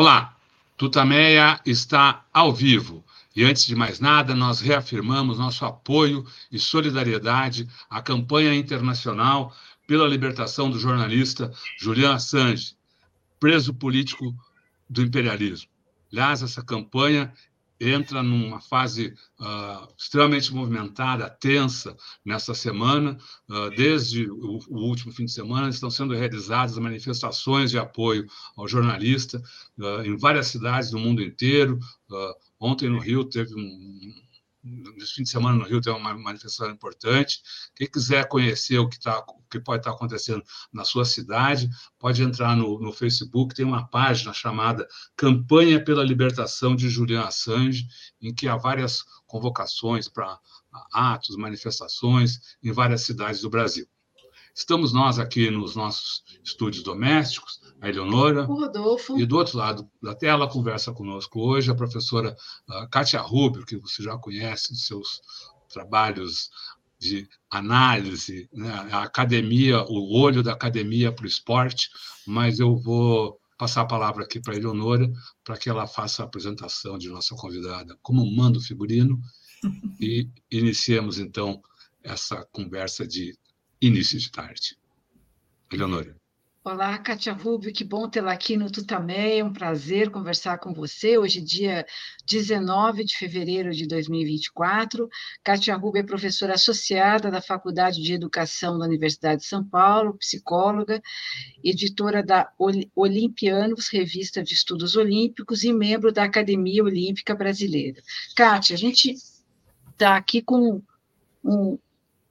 Olá, Tutameia está ao vivo. E antes de mais nada, nós reafirmamos nosso apoio e solidariedade à campanha internacional pela libertação do jornalista Julian Assange, preso político do imperialismo. Aliás, essa campanha entra numa fase uh, extremamente movimentada, tensa, nessa semana. Uh, desde o, o, último fim de semana, estão sendo realizadas manifestações de apoio ao jornalista uh, em várias cidades do mundo inteiro. ontem, no Rio, teve um, nesse fim de semana no Rio tem uma manifestação importante. Quem quiser conhecer o que, tá, o que pode estar acontecendo na sua cidade, pode entrar no, no Facebook, tem uma página chamada Campanha pela Libertação de Julian Assange, em que há várias convocações para atos, manifestações em várias cidades do Brasil. Estamos nós aqui nos nossos estúdios domésticos, a Eleonora. O Rodolfo. E do outro lado da tela conversa conosco hoje a professora uh, Kátia Rubio, que você já conhece dos seus trabalhos de análise, né? a academia, o olho da academia para o esporte, mas eu vou passar a palavra aqui para a Eleonora para que ela faça a apresentação de nossa convidada como manda o figurino e iniciemos então essa conversa de início de tarde. Eleonora. Olá, Kátia Rubio, que bom tê-la aqui no Tutameia, é um prazer conversar com você. Hoje, dia 19 de fevereiro de 2024. Kátia Rubio é professora associada da Faculdade de Educação da Universidade de São Paulo, psicóloga, editora da Olimpianos, revista de estudos olímpicos, e membro da Academia Olímpica Brasileira. Kátia, a gente está aqui com um,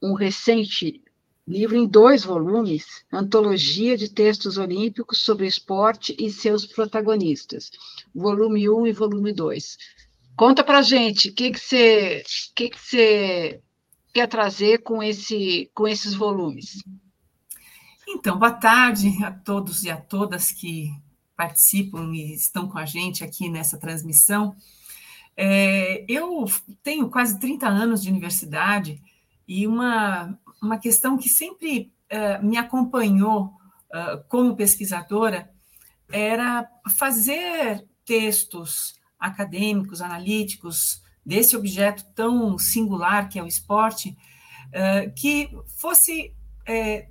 um recente livro em dois volumes, Antologia de Textos Olímpicos sobre Esporte e seus Protagonistas, volume 1 e volume 2. Conta para gente, o que que você que que você quer trazer com esse com esses volumes? Então, boa tarde a todos e a todas que participam e estão com a gente aqui nessa transmissão. É, eu tenho quase 30 anos de universidade e uma, uma questão que sempre uh, me acompanhou uh, como pesquisadora era fazer textos acadêmicos, analíticos, desse objeto tão singular que é o esporte, uh, que fosse, é,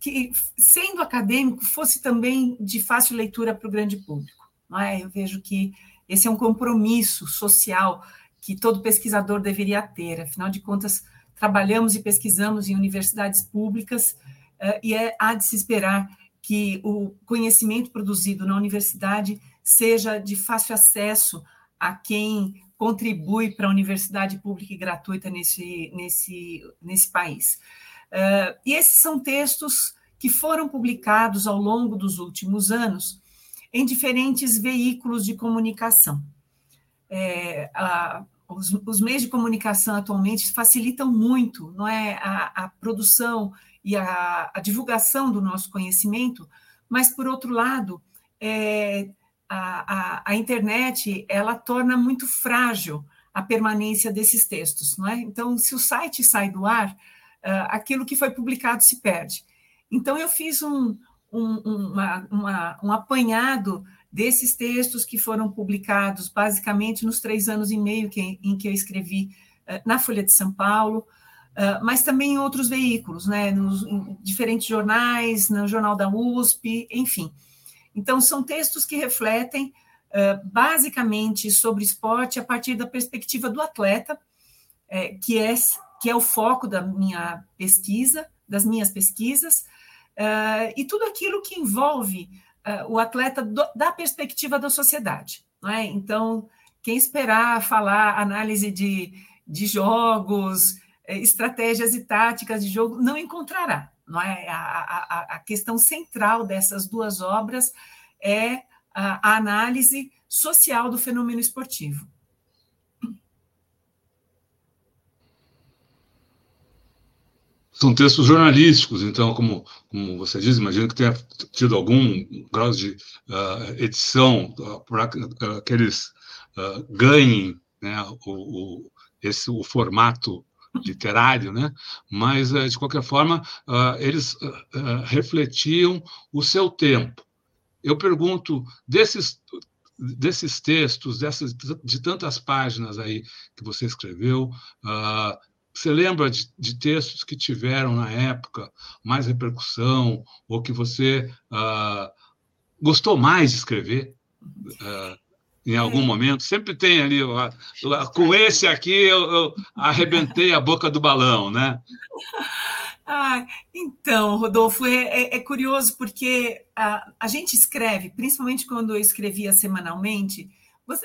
que sendo acadêmico, fosse também de fácil leitura para o grande público. Não é? Eu vejo que esse é um compromisso social que todo pesquisador deveria ter, afinal de contas, trabalhamos e pesquisamos em universidades públicas uh, e é, há de se esperar que o conhecimento produzido na universidade seja de fácil acesso a quem contribui para a universidade pública e gratuita nesse, nesse, nesse país. Uh, e esses são textos que foram publicados ao longo dos últimos anos em diferentes veículos de comunicação. É, a, os, os, meios de comunicação atualmente facilitam muito não é, a, a produção e a, a, divulgação do nosso conhecimento, mas, por outro lado, é, a, a, internet ela torna muito frágil a permanência desses textos. Não é? Então, se o site sai do ar, uh, aquilo que foi publicado se perde. Então, eu fiz um, um, uma, uma, um apanhado desses textos que foram publicados basicamente nos três anos e meio que, em que eu escrevi uh, na Folha de São Paulo, uh, mas também em outros veículos, né, nos diferentes jornais, no Jornal da USP, enfim. Então, são textos que refletem uh, basicamente sobre esporte a partir da perspectiva do atleta, que, é, que é o foco da minha pesquisa, das minhas pesquisas, e tudo aquilo que envolve o atleta do, da perspectiva da sociedade. Não é? Então, quem esperar falar análise de, de jogos, eh, estratégias e táticas de jogo, não encontrará. Não é? a, a, a questão central dessas duas obras é a, a análise social do fenômeno esportivo. São textos jornalísticos, então, como, como você diz, imagino que tenha tido algum grau de uh, edição uh, para que eles uh, ganhem né, o, o, esse, o formato literário, né? mas, de qualquer forma, eles refletiam o seu tempo. eu pergunto desses desses textos, dessas, de tantas páginas aí que você escreveu, uh, você lembra de, de, textos que tiveram na época mais repercussão ou que você uh, gostou mais de escrever uh, em algum é. momento? Sempre tem ali, com esse aqui eu, eu arrebentei a boca do balão, né? Ah, então, Rodolfo, é, é, é curioso porque a, a, gente escreve, principalmente quando eu escrevia semanalmente,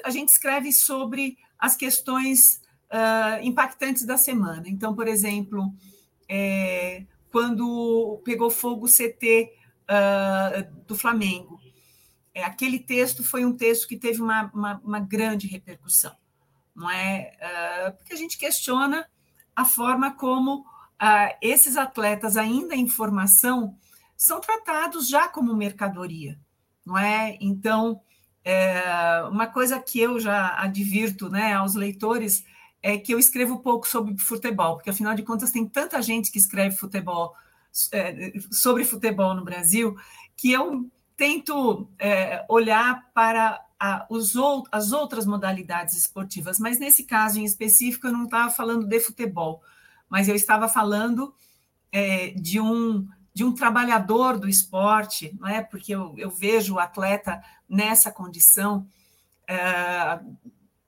a gente escreve sobre as questões uh, impactantes da semana. Então, por exemplo, é, quando pegou fogo o CT uh, ah, do Flamengo, é, aquele texto foi um texto que teve uma, uma, uma grande repercussão, não é? Uh, porque a gente questiona a forma como esses atletas ainda em formação são tratados já como mercadoria, não é? Então, é, uma coisa que eu já advirto né, aos leitores é que eu escrevo pouco sobre futebol, porque afinal de contas tem tanta gente que escreve futebol é, sobre futebol no Brasil que eu tento é, olhar para a, os, as outras modalidades esportivas, mas nesse caso em específico eu não estava falando de futebol, mas eu estava falando é, de um de um trabalhador do esporte, não é? Porque eu, eu vejo o atleta nessa condição, é,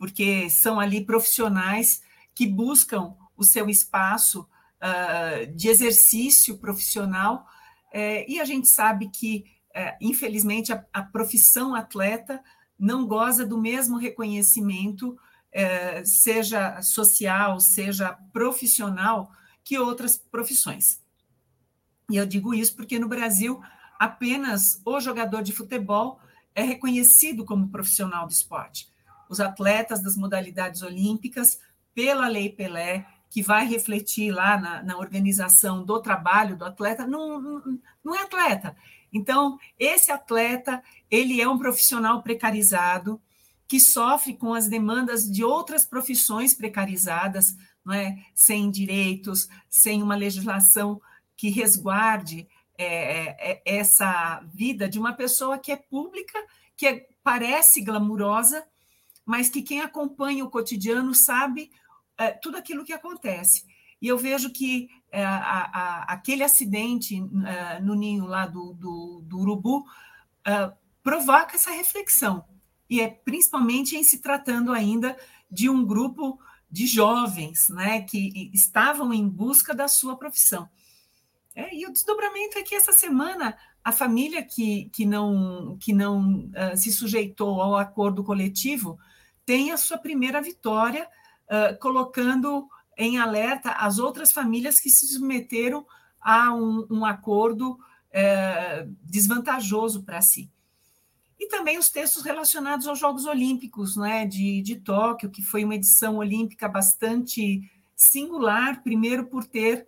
porque são ali profissionais que buscam o seu espaço é, de exercício profissional, é, e a gente sabe que, é, infelizmente, a, a, profissão atleta não goza do mesmo reconhecimento é, seja social, seja profissional, que outras profissões. E eu digo isso porque no Brasil apenas o jogador de futebol é reconhecido como profissional do esporte. Os atletas das modalidades olímpicas, pela Lei Pelé, que vai refletir lá na, na organização do trabalho do atleta, não, não, não é atleta. Então, esse atleta, ele é um profissional precarizado, que sofre com as demandas de outras profissões precarizadas, não é? sem direitos, sem uma legislação que resguarde é, é, é, essa vida de uma pessoa que é pública, que é, parece glamurosa, mas que quem acompanha o cotidiano sabe é, tudo aquilo que acontece. E eu vejo que é, a, a, aquele acidente é, no ninho lá do, do, do urubu provoca essa reflexão e é principalmente em se tratando ainda de um grupo de jovens né, que estavam em busca da sua profissão. É, e o desdobramento é que essa semana a família que, que não, que não uh, se sujeitou ao acordo coletivo tem a sua primeira vitória, uh, colocando em alerta as outras famílias que se submeteram a um, um acordo uh, desvantajoso para si. E também os textos relacionados aos Jogos Olímpicos né, de, de Tóquio, que foi uma edição olímpica bastante singular, primeiro por ter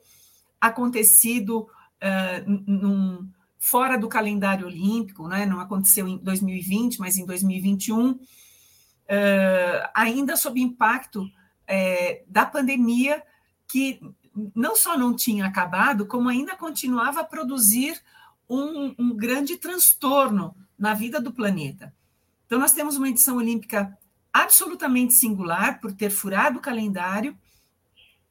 acontecido uh, num, fora do calendário olímpico, né, não aconteceu em 2020, mas em 2021, uh, ainda sob impacto uh, da pandemia, que não só não tinha acabado, como ainda continuava a produzir um, um grande transtorno na vida do planeta. Então, nós temos uma edição olímpica absolutamente singular por ter furado o calendário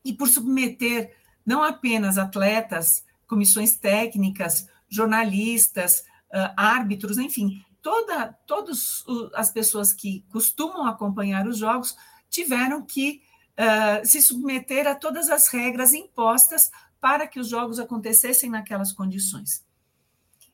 e por submeter não apenas atletas, comissões técnicas, jornalistas, uh, árbitros, enfim, toda, todas as pessoas que costumam acompanhar os jogos tiveram que uh, se submeter a todas as regras impostas para que os jogos acontecessem naquelas condições.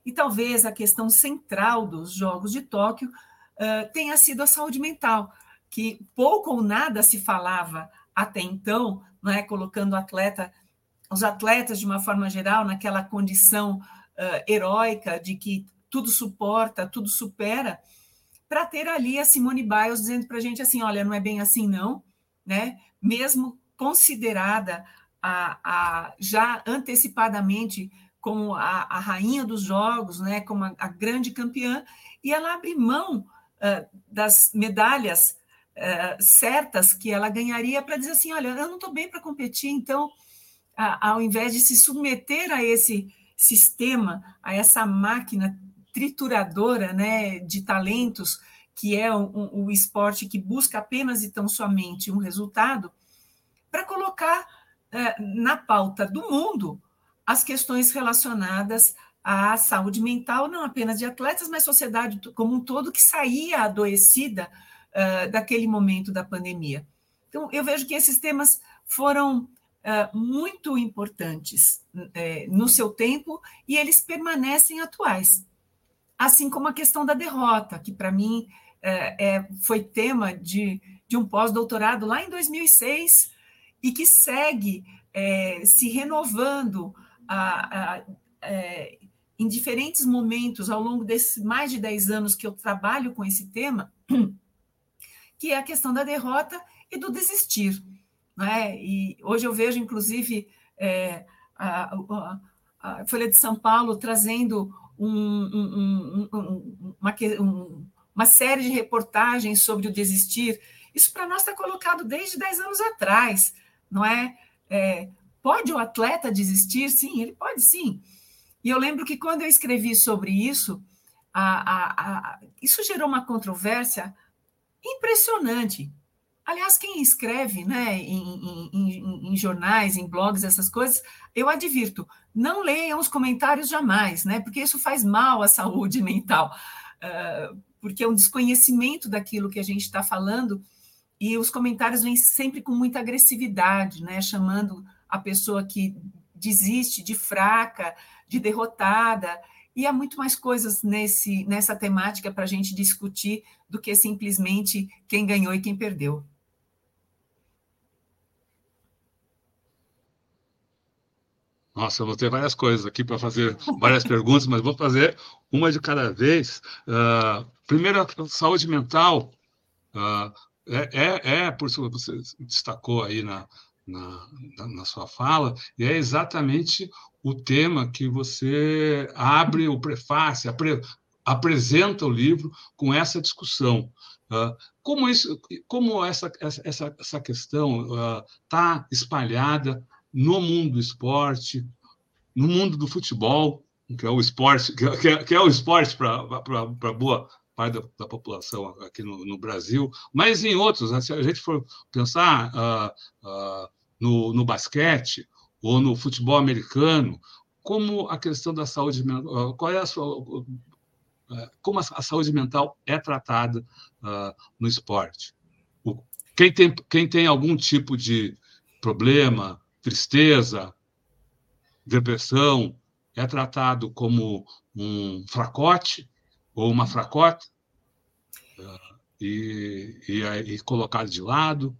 E talvez a questão central dos Jogos de Tóquio uh, tenha sido a saúde mental, que pouco ou nada se falava até então, não é? colocando atleta, os atletas, de uma forma geral, naquela condição uh, heróica de que tudo suporta, tudo supera, para ter ali a Simone Biles dizendo para a gente assim, olha, não é bem assim não, né? mesmo considerada a, a já antecipadamente como a, a rainha dos jogos, né, como a, a, grande campeã, e ela abre mão uh, das medalhas uh, certas que ela ganharia para dizer assim, olha, eu não estou bem para competir, então, ao invés de se submeter a esse sistema, a essa máquina trituradora né, de talentos, que é o, esporte que busca apenas e tão somente um resultado, para colocar é, na pauta do mundo as questões relacionadas à saúde mental, não apenas de atletas, mas sociedade como um todo que saía adoecida uh, daquele momento da pandemia. Então, eu vejo que esses temas foram uh, muito importantes uh, no seu tempo e eles permanecem atuais. Assim como a questão da derrota, que para mim é, foi tema de, de um pós-doutorado lá em 2006 e que segue é, se renovando a, a, é, em diferentes momentos ao longo desses mais de 10 anos que eu trabalho com esse tema, que é a questão da derrota e do desistir. Né? E hoje eu vejo, inclusive, é, a, a, Folha de São Paulo trazendo um, um, um, uma, uma, série de reportagens sobre o desistir. Isso para nós está colocado desde 10 anos atrás, não é? é? Pode o atleta desistir? Sim, ele pode sim. E eu lembro que quando eu escrevi sobre isso, isso gerou uma controvérsia impressionante. Aliás, quem escreve né, em, em, em, jornais, em blogs, essas coisas, eu advirto, não leiam os comentários jamais, né, porque isso faz mal à saúde mental, porque é um desconhecimento daquilo que a gente está falando, e os comentários vêm sempre com muita agressividade, né, chamando a pessoa que desiste de fraca, de derrotada, e há muito mais coisas nesse, nessa temática para a gente discutir do que simplesmente quem ganhou e quem perdeu. Nossa, eu vou ter várias coisas aqui para fazer, várias perguntas, mas vou fazer uma de cada vez. Uh, primeiro, saúde mental uh, é, é, é, por isso que você destacou aí na, na, na, sua fala, e é exatamente o tema que você abre o prefácio, apre, apresenta o livro com essa discussão. Uh, como, isso, como essa, essa, essa questão está espalhada no mundo do esporte, no mundo do futebol, que é o esporte, que é, que é o esporte para boa parte da, da, população aqui no, no, Brasil, mas em outros, né? se a gente for pensar uh, uh, no, no, basquete ou no futebol americano, como a questão da saúde mental, qual é a sua, como a, saúde mental é tratada no esporte? O, quem, tem, quem tem algum tipo de problema, tristeza, depressão, é tratado como um fracote ou uma fracota e, e, e colocado de lado.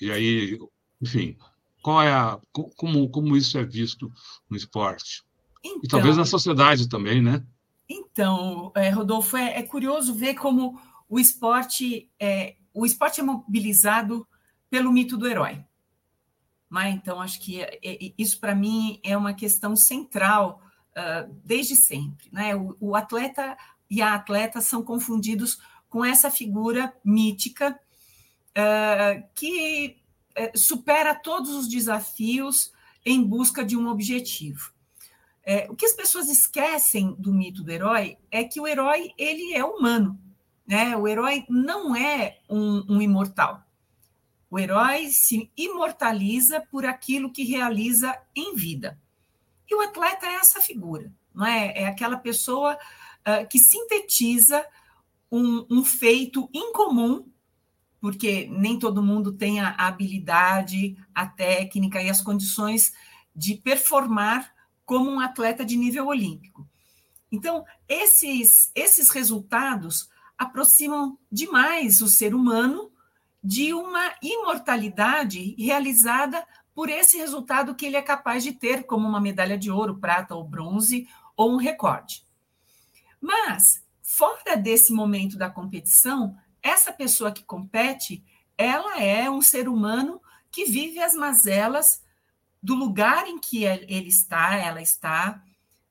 E aí, enfim, qual é a, como, como isso é visto no esporte? Então, e talvez na sociedade também, né? Então, é, Rodolfo, é, é, curioso ver como o esporte é, o esporte é mobilizado pelo mito do herói. Mas, então, acho que é, é, isso, para mim, é uma questão central uh, desde sempre. Né? O, o, atleta e a atleta são confundidos com essa figura mítica uh, que uh, supera todos os desafios em busca de um objetivo. É, o que as pessoas esquecem do mito do herói é que o herói ele é humano, né? O herói não é um, um imortal. O herói se imortaliza por aquilo que realiza em vida. E o atleta é essa figura, não é? É aquela pessoa uh, que sintetiza um, um, feito incomum, porque nem todo mundo tem a habilidade, a técnica e as condições de performar como um atleta de nível olímpico. Então, esses, esses resultados aproximam demais o ser humano de uma imortalidade realizada por esse resultado que ele é capaz de ter, como uma medalha de ouro, prata ou bronze, ou um recorde. Mas, fora desse momento da competição, essa pessoa que compete, ela é um ser humano que vive as mazelas do lugar em que ele está, ela está,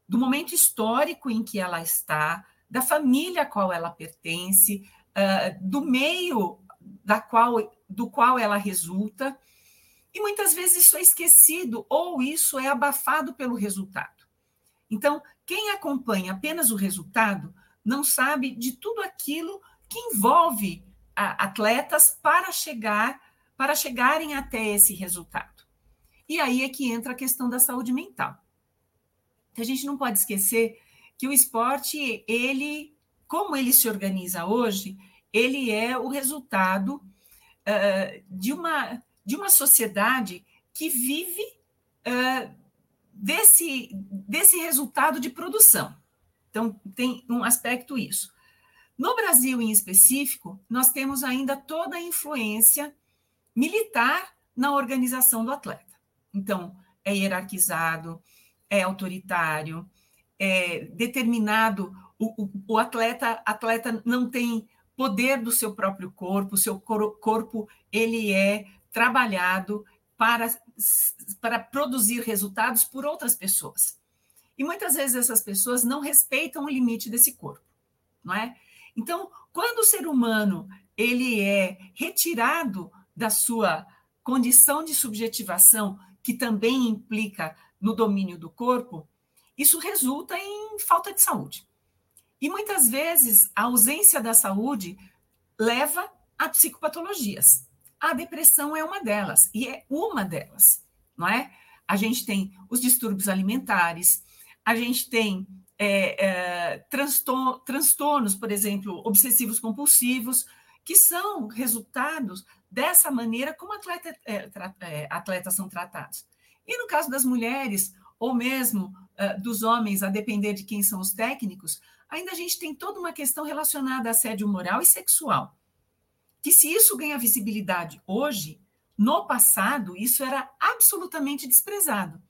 do momento histórico em que ela está, da família a qual ela pertence, do meio da qual, do qual ela resulta, e muitas vezes isso é esquecido ou isso é abafado pelo resultado. Então, quem acompanha apenas o resultado não sabe de tudo aquilo que envolve atletas para chegar para chegarem até esse resultado. E aí é que entra a questão da saúde mental. A gente não pode esquecer que o esporte, ele, como ele se organiza hoje, ele é o resultado uh, de, uma, de uma sociedade que vive uh, desse, desse resultado de produção. Então, tem um aspecto isso. No Brasil, em específico, nós temos ainda toda a influência militar na organização do atleta. Então, é hierarquizado, é autoritário, é determinado. O, o, o atleta, atleta não tem poder do seu próprio corpo, o seu corpo ele é trabalhado para, para produzir resultados por outras pessoas. E muitas vezes essas pessoas não respeitam o limite desse corpo, não é? Então, quando o ser humano ele é retirado da sua condição de subjetivação, que também implica no domínio do corpo, isso resulta em falta de saúde. E muitas vezes a ausência da saúde leva a psicopatologias. A depressão é uma delas, e é uma delas, não é? A gente tem os distúrbios alimentares, a gente tem é, é, transtornos, por exemplo, obsessivos compulsivos, que são resultados dessa maneira como atleta, é, é, atletas são tratados. E no caso das mulheres, ou mesmo uh, dos homens, a depender de quem são os técnicos, ainda a gente tem toda uma questão relacionada a assédio moral e sexual. Que se isso ganha visibilidade hoje, no passado, isso era absolutamente desprezado.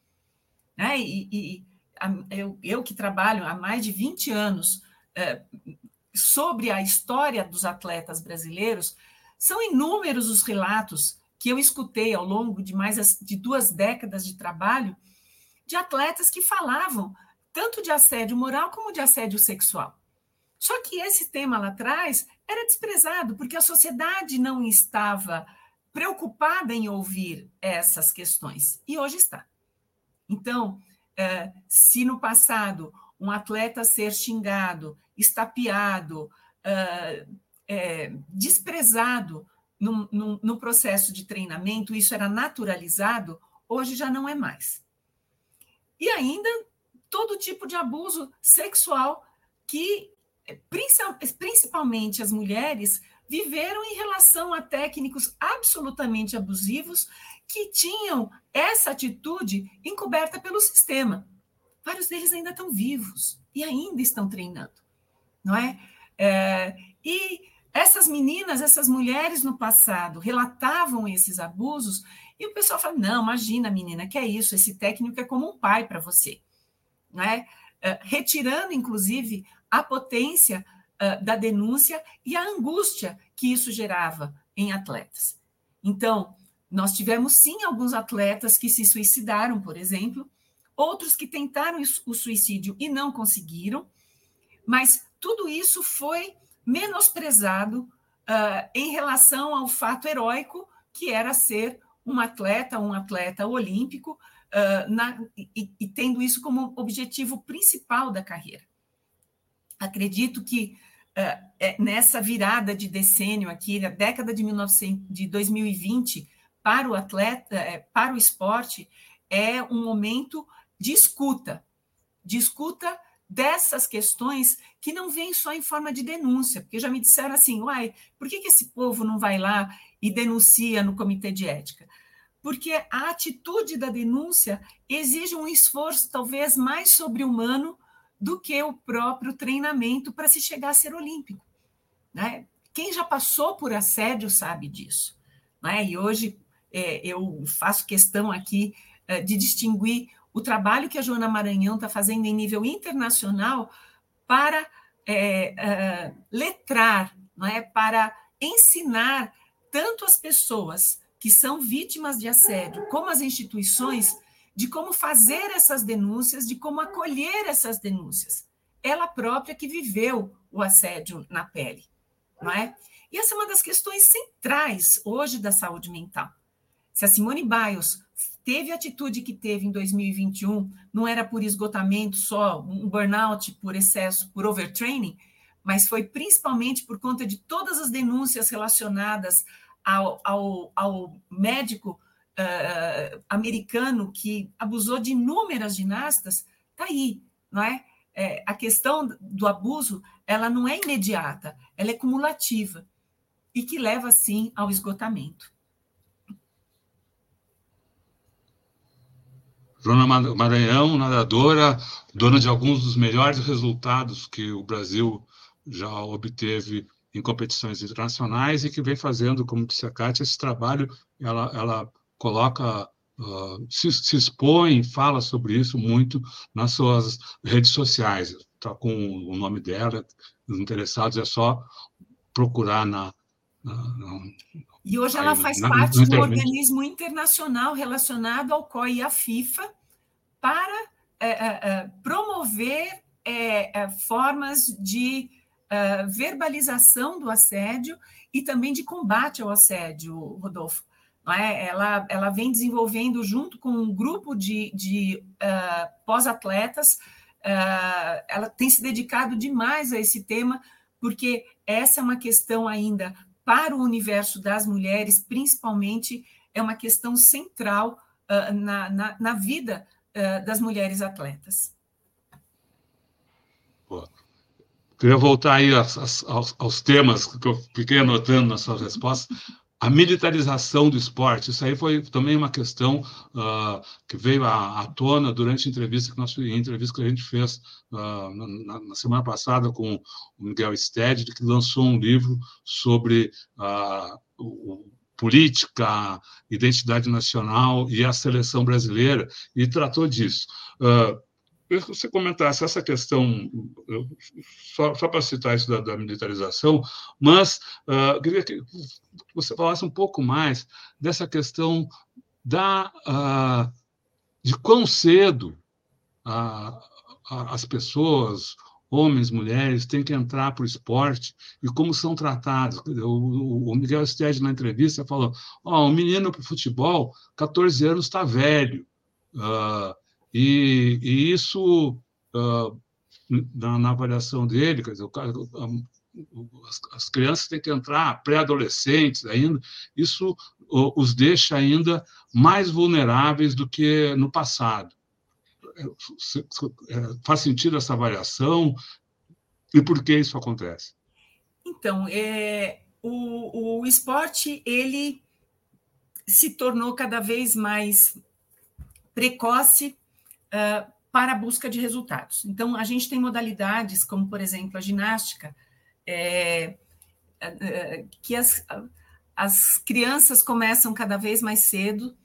Né? E, e a, eu, eu, que trabalho há mais de 20 anos uh, sobre a história dos atletas brasileiros, são inúmeros os relatos que eu escutei ao longo de mais de duas décadas de trabalho de atletas que falavam tanto de assédio moral como de assédio sexual. Só que esse tema lá atrás era desprezado, porque a sociedade não estava preocupada em ouvir essas questões, e hoje está. Então, é, se no passado um atleta ser xingado, estapeado, é, é, desprezado no, no processo de treinamento, isso era naturalizado, hoje já não é mais. E ainda todo tipo de abuso sexual que, principalmente as mulheres, viveram em relação a técnicos absolutamente abusivos que tinham essa atitude encoberta pelo sistema. Vários deles ainda estão vivos e ainda estão treinando, não é? é e essas meninas, essas mulheres no passado relatavam esses abusos e o pessoal fala: não, imagina, menina, que é isso? Esse técnico é como um pai para você. Né? Uh, retirando, inclusive, a potência uh, da denúncia e a angústia que isso gerava em atletas. Então, nós tivemos sim alguns atletas que se suicidaram, por exemplo, outros que tentaram o suicídio e não conseguiram, mas tudo isso foi menosprezado uh, em relação ao fato heróico que era ser um atleta, um atleta olímpico, uh, na, e, e, tendo isso como objetivo principal da carreira. Acredito que uh, é, nessa virada de decênio aqui, na década de, 1900, de 2020, para o atleta, é, para o esporte, é um momento de escuta, de escuta dessas questões que não vêm só em forma de denúncia, porque já me disseram assim, uai, por que, que esse povo não vai lá e denuncia no comitê de ética? Porque a atitude da denúncia exige um esforço talvez mais sobre-humano do que o próprio treinamento para se chegar a ser olímpico. Né? Quem já passou por assédio sabe disso. Né? E hoje é, eu faço questão aqui é, de distinguir o trabalho que a Joana Maranhão está fazendo em nível internacional para é, é, letrar, não é? para ensinar tanto as pessoas que são vítimas de assédio, como as instituições, de como fazer essas denúncias, de como acolher essas denúncias. Ela própria que viveu o assédio na pele, não é? E essa é uma das questões centrais hoje da saúde mental. Se a Simone Biles teve a atitude que teve em 2021, não era por esgotamento só, um burnout por excesso, por overtraining, mas foi principalmente por conta de todas as denúncias relacionadas ao, ao, médico uh, americano que abusou de inúmeras ginastas, está aí, não é? é? A questão do abuso, ela não é imediata, ela é cumulativa e que leva, sim, ao esgotamento. Joana Maranhão, nadadora, dona de alguns dos melhores resultados que o Brasil já obteve em competições internacionais e que vem fazendo, como disse a Kátia, esse trabalho, ela, ela coloca, uh, se, se, expõe, fala sobre isso muito nas suas redes sociais. Está com o nome dela, os interessados é só procurar na, e hoje ela faz na, parte do organismo internacional relacionado ao COI e à FIFA para é, é, promover é, formas de é, verbalização do assédio e também de combate ao assédio, Rodolfo. Ela, ela vem desenvolvendo, junto com um grupo de, de pós-atletas, ela tem se dedicado demais a esse tema, porque essa é uma questão ainda para o universo das mulheres, principalmente, é uma questão central uh, na, na, na, vida uh, das mulheres atletas. Queria voltar aí aos, aos, aos, temas que eu fiquei anotando nas suas respostas a militarização do esporte. Isso aí foi também uma questão uh, que veio à, à, tona durante a entrevista que, nós, entrevista que a gente fez uh, na, na, semana passada com o Miguel Sted, que lançou um livro sobre uh, o, política, identidade nacional e a seleção brasileira, e tratou disso. Uh, que você comentasse essa questão, só, só para citar isso da, da militarização, mas uh, queria que você falasse um pouco mais dessa questão da, uh, de quão cedo uh, as pessoas, homens, mulheres, têm que entrar para o esporte e como são tratados. O, o Miguel Stede, na entrevista, falou: oh, um menino para o futebol, 14 anos, está velho. Uh, e, e isso, uh, na, na, avaliação dele, quer dizer, o cara, as, as crianças têm que entrar, pré-adolescentes ainda, isso os deixa ainda mais vulneráveis do que no passado. É, faz sentido essa avaliação? E por que isso acontece? Então, é, o, o esporte ele se tornou cada vez mais precoce uh, para a busca de resultados. Então, a gente tem modalidades, como, por exemplo, a ginástica, é, é, que as, as crianças começam cada vez mais cedo,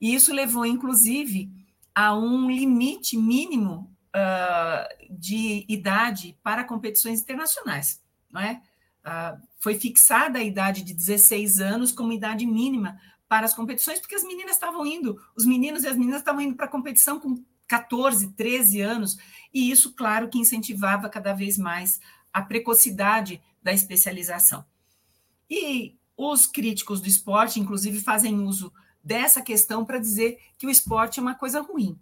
e isso levou, inclusive, a um limite mínimo uh, de idade para competições internacionais, não é? Uh, foi fixada a idade de 16 anos como idade mínima para as competições, porque as meninas estavam indo, os meninos e as meninas estavam indo para a competição com 14, 13 anos, e isso, claro, que incentivava cada vez mais a precocidade da especialização. E os críticos do esporte, inclusive, fazem uso dessa questão para dizer que o esporte é uma coisa ruim.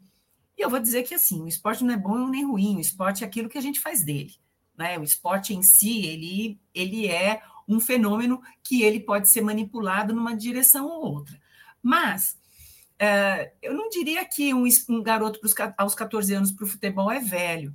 E eu vou dizer que assim, o esporte não é bom nem ruim, o esporte é aquilo que a gente faz dele. Né? O esporte em si, ele, ele é um fenômeno que ele pode ser manipulado numa direção ou outra. Mas é, eu não diria que um, um garoto pros, aos 14 anos para o futebol é velho,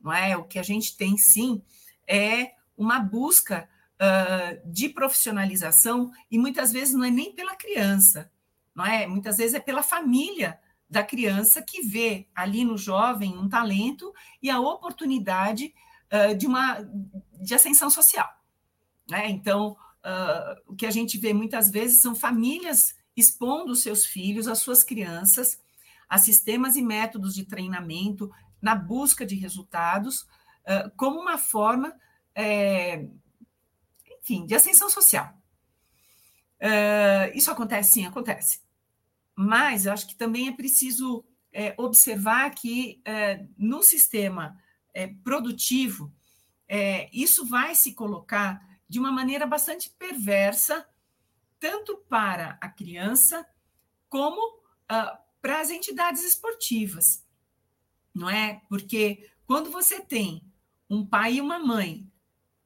não é? O que a gente tem sim é uma busca uh, de profissionalização e muitas vezes não é nem pela criança, não é? Muitas vezes é pela família da criança que vê ali no jovem um talento e a oportunidade uh, de uma de ascensão social, né? Então uh, o que a gente vê muitas vezes são famílias expondo seus filhos, as suas crianças, a sistemas e métodos de treinamento na busca de resultados, como uma forma, é, enfim, de ascensão social. isso acontece? Sim, acontece. Mas eu acho que também é preciso é, observar que é, no sistema é, produtivo, isso vai se colocar de uma maneira bastante perversa tanto para a criança como uh, para as entidades esportivas, não é? Porque quando você tem um pai e uma mãe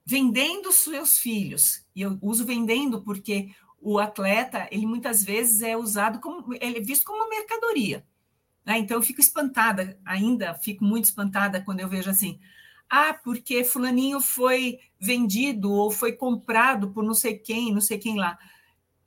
vendendo seus filhos, e eu uso vendendo porque o atleta, ele muitas vezes é usado como, ele é visto como uma mercadoria. Né? Então, eu fico espantada, ainda fico muito espantada quando eu vejo assim, ah, porque fulaninho foi vendido ou foi comprado por não sei quem, não sei quem lá.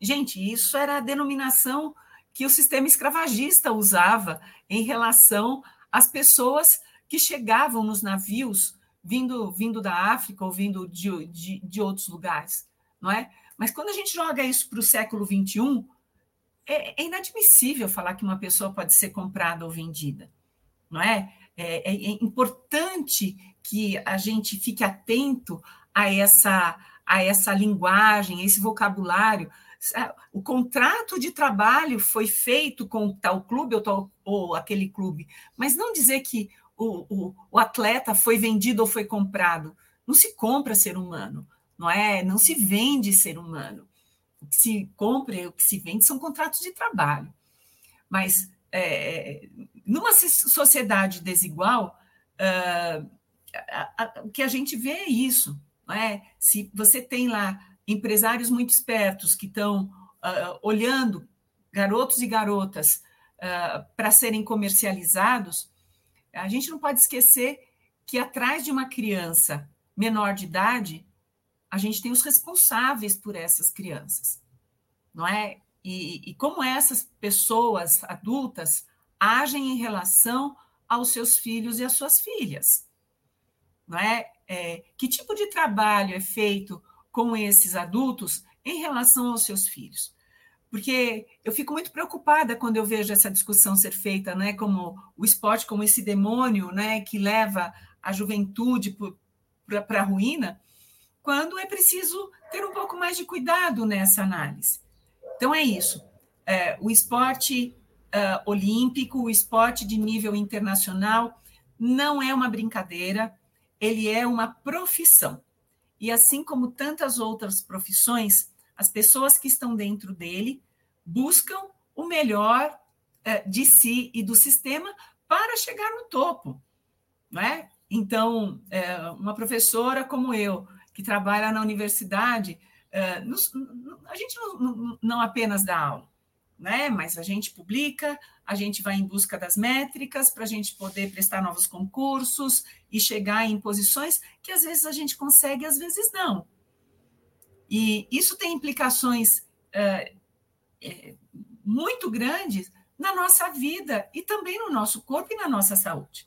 Gente, isso era a denominação que o sistema escravagista usava em relação às pessoas que chegavam nos navios vindo, vindo da África ou vindo de, de, de outros lugares, não é? Mas quando a gente joga isso para o século XXI, é, é, inadmissível falar que uma pessoa pode ser comprada ou vendida, não é? É, é, é importante que a gente fique atento a essa, a essa linguagem, a esse vocabulário. O contrato de trabalho foi feito com tal clube ou, tal, ou aquele clube, mas não dizer que o, o, o atleta foi vendido ou foi comprado. Não se compra ser humano, não é? Não se vende ser humano. O que se compra e o que se vende são contratos de trabalho. Mas é, numa sociedade desigual, uh, o que a gente vê é isso. É? Se você tem lá empresários muito espertos que estão uh, olhando garotos e garotas uh, para serem comercializados, a gente não pode esquecer que atrás de uma criança menor de idade, a gente tem os responsáveis por essas crianças, não é? E, e como essas pessoas adultas agem em relação aos seus filhos e às suas filhas, não é? é? Que tipo de trabalho é feito com esses adultos em relação aos seus filhos? porque eu fico muito preocupada quando eu vejo essa discussão ser feita, né, como o esporte como esse demônio, né, que leva a juventude para a ruína, quando é preciso ter um pouco mais de cuidado nessa análise. Então é isso. É, o esporte uh, olímpico, o esporte de nível internacional, não é uma brincadeira, ele é uma profissão. E assim como tantas outras profissões, as pessoas que estão dentro dele buscam o melhor é, de si e do sistema para chegar no topo, não é? Então, é, uma professora como eu, que trabalha na universidade, é, a gente não apenas dá aula, né? mas a gente publica, a gente vai em busca das métricas para a gente poder prestar novos concursos e chegar em posições que às vezes a gente consegue, às vezes não. E isso tem implicações é, muito grandes na nossa vida e também no nosso corpo e na nossa saúde.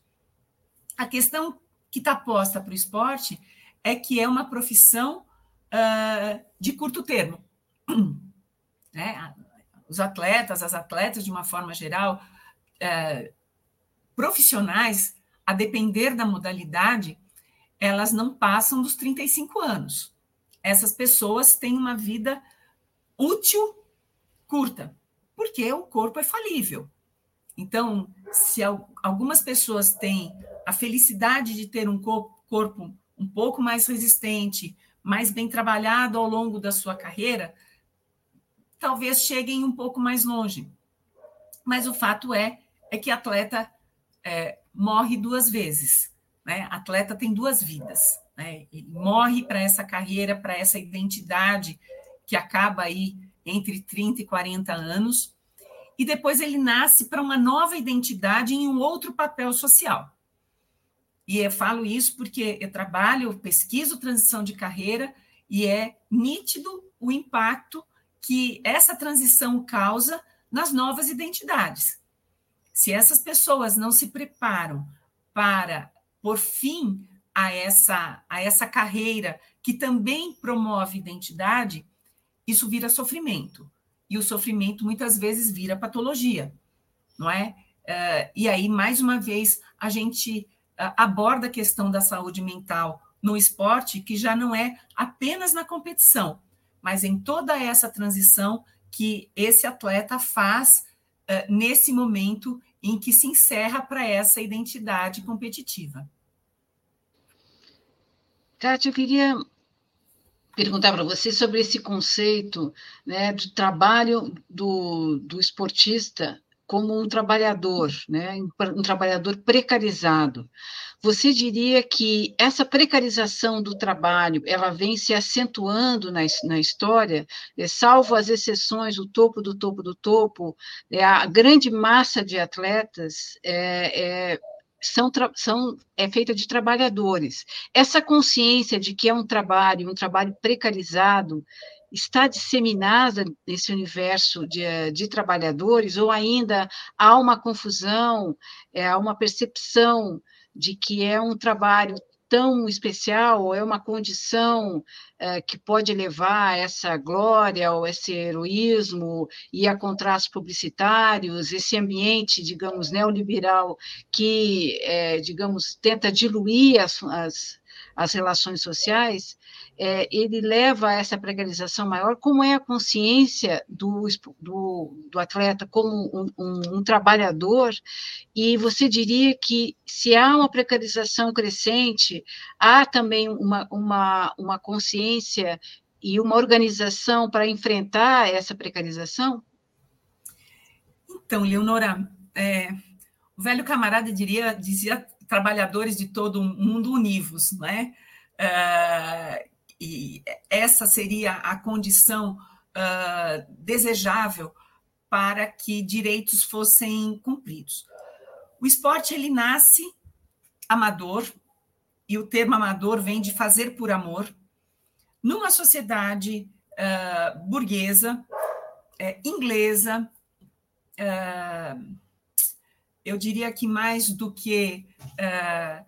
A questão que está posta para o esporte é que é uma profissão uh, de curto termo. Né? Os atletas, as atletas, de uma forma geral, uh, profissionais, a depender da modalidade, elas não passam dos 35 anos essas pessoas têm uma vida útil curta, porque o corpo é falível. Então, se algumas pessoas têm a felicidade de ter um corpo um pouco mais resistente, mais bem trabalhado ao longo da sua carreira, talvez cheguem um pouco mais longe. Mas o fato é, é que atleta é, morre duas vezes. Né? Atleta tem duas vidas. Né? Ele morre para essa carreira, para essa identidade que acaba aí entre 30 e 40 anos, e depois ele nasce para uma nova identidade em um outro papel social. E eu falo isso porque eu trabalho, eu pesquiso transição de carreira e é nítido o impacto que essa transição causa nas novas identidades. Se essas pessoas não se preparam para, por fim, a essa, a essa carreira que também promove identidade, isso vira sofrimento. E o sofrimento muitas vezes vira patologia, não é? Uh, e aí, mais uma vez, a gente uh, aborda a questão da saúde mental no esporte, que já não é apenas na competição, mas em toda essa transição que esse atleta faz uh, nesse momento em que se encerra para essa identidade competitiva. Tati, eu queria perguntar para você sobre esse conceito né, do trabalho do, do esportista como um trabalhador, né, um trabalhador precarizado. Você diria que essa precarização do trabalho, ela vem se acentuando na, na história, é, salvo as exceções, o topo do topo do topo, é, a grande massa de atletas é, é são, são, é feita de trabalhadores. Essa consciência de que é um trabalho, um trabalho precarizado, está disseminada nesse universo de, de trabalhadores, ou ainda há uma confusão, é, há uma percepção de que é um trabalho tão especial, ou é uma condição é, que pode levar a essa glória, ou esse heroísmo, e a contratos publicitários, esse ambiente, digamos, neoliberal, que, é, digamos, tenta diluir as, as, as relações sociais, é, ele leva a essa precarização maior, como é a consciência do, do, do atleta como um, um, um, trabalhador, e você diria que se há uma precarização crescente, há também uma, uma, uma consciência e uma organização para enfrentar essa precarização? Então, Leonora, é, o velho camarada diria, dizia trabalhadores de todo mundo univos, não é? Uh, e essa seria a condição uh, desejável para que direitos fossem cumpridos. O esporte ele nasce amador e o termo amador vem de fazer por amor numa sociedade uh, burguesa, uh, inglesa, eu diria que mais do que é,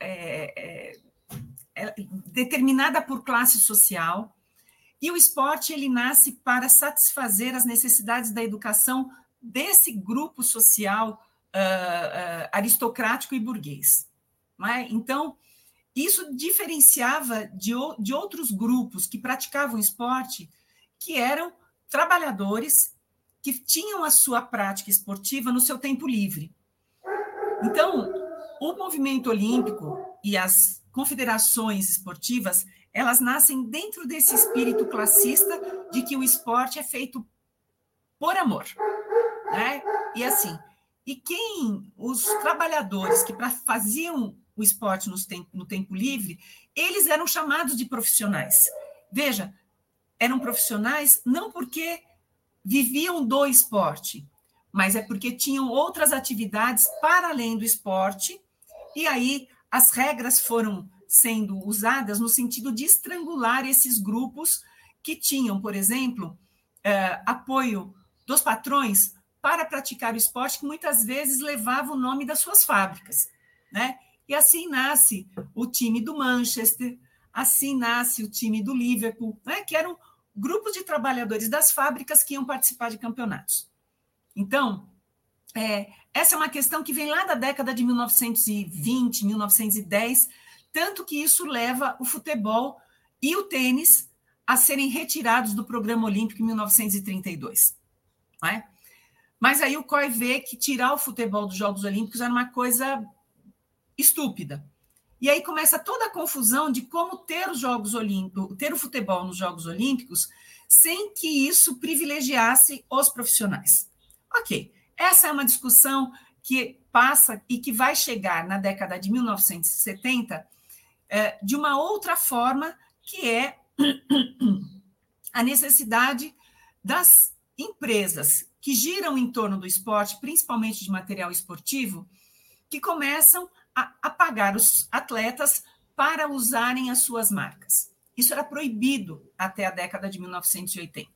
é, é, determinada por classe social, e o esporte ele nasce para satisfazer as necessidades da educação desse grupo social uh, uh, aristocrático e burguês. É? Então, isso diferenciava de, de outros grupos que praticavam esporte, que eram trabalhadores que tinham a sua prática esportiva no seu tempo livre. Então, o movimento olímpico e as confederações esportivas, elas nascem dentro desse espírito classista de que o esporte é feito por amor, né? E assim, e quem os trabalhadores que faziam o esporte tempo, no tempo livre, eles eram chamados de profissionais. Veja, eram profissionais não porque viviam do esporte, mas é porque tinham outras atividades para além do esporte, e aí as regras foram sendo usadas no sentido de estrangular esses grupos que tinham, por exemplo, eh, apoio dos patrões para praticar o esporte, que muitas vezes levava o nome das suas fábricas, né? E assim nasce o time do Manchester, assim nasce o time do Liverpool, né? que eram grupos de trabalhadores das fábricas que iam participar de campeonatos. Então, é, essa é uma questão que vem lá da década de 1920, 1910, tanto que isso leva o futebol e o tênis a serem retirados do programa olímpico em 1932. É? Mas aí o COI vê que tirar o futebol dos Jogos Olímpicos era uma coisa estúpida. E aí começa toda a confusão de como ter os Jogos Olímpicos, ter o futebol nos Jogos Olímpicos, sem que isso privilegiasse os profissionais. Ok, essa é uma discussão que passa e que vai chegar na década de 1970 é, de uma outra forma, que é a necessidade das empresas que giram em torno do esporte, principalmente de material esportivo, que começam a, pagar os atletas para usarem as suas marcas. Isso era proibido até a década de 1980,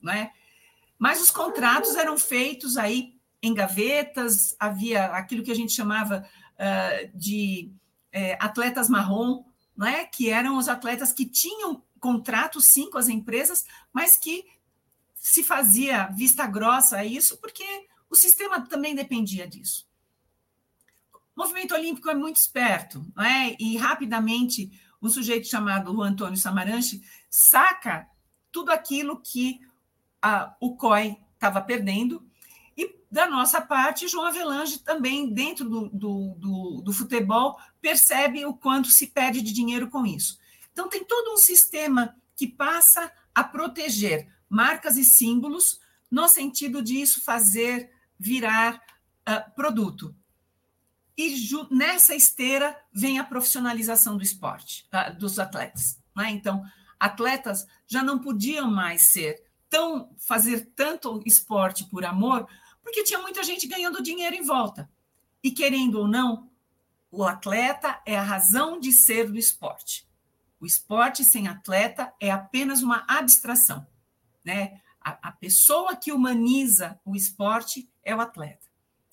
não é? Mas os contratos eram feitos aí em gavetas, havia aquilo que a gente chamava uh, de uh, atletas marrom, não é? que eram os atletas que tinham contratos sim com as empresas, mas que se fazia vista grossa a isso, porque o sistema também dependia disso. O movimento olímpico é muito esperto, não é? e rapidamente um sujeito chamado Antônio Samaranchi saca tudo aquilo que a, o COI estava perdendo. E, da nossa parte, João Avelange também, dentro do, do, do, do futebol, percebe o quanto se perde de dinheiro com isso. Então, tem todo um sistema que passa a proteger marcas e símbolos, no sentido de isso fazer virar uh, produto. E nessa esteira vem a profissionalização do esporte, uh, dos atletas. Né? Então, atletas já não podiam mais ser tão fazer tanto esporte por amor, porque tinha muita gente ganhando dinheiro em volta. E querendo ou não, o atleta é a razão de ser do esporte. O esporte sem atleta é apenas uma abstração, né? A, a pessoa que humaniza o esporte é o atleta.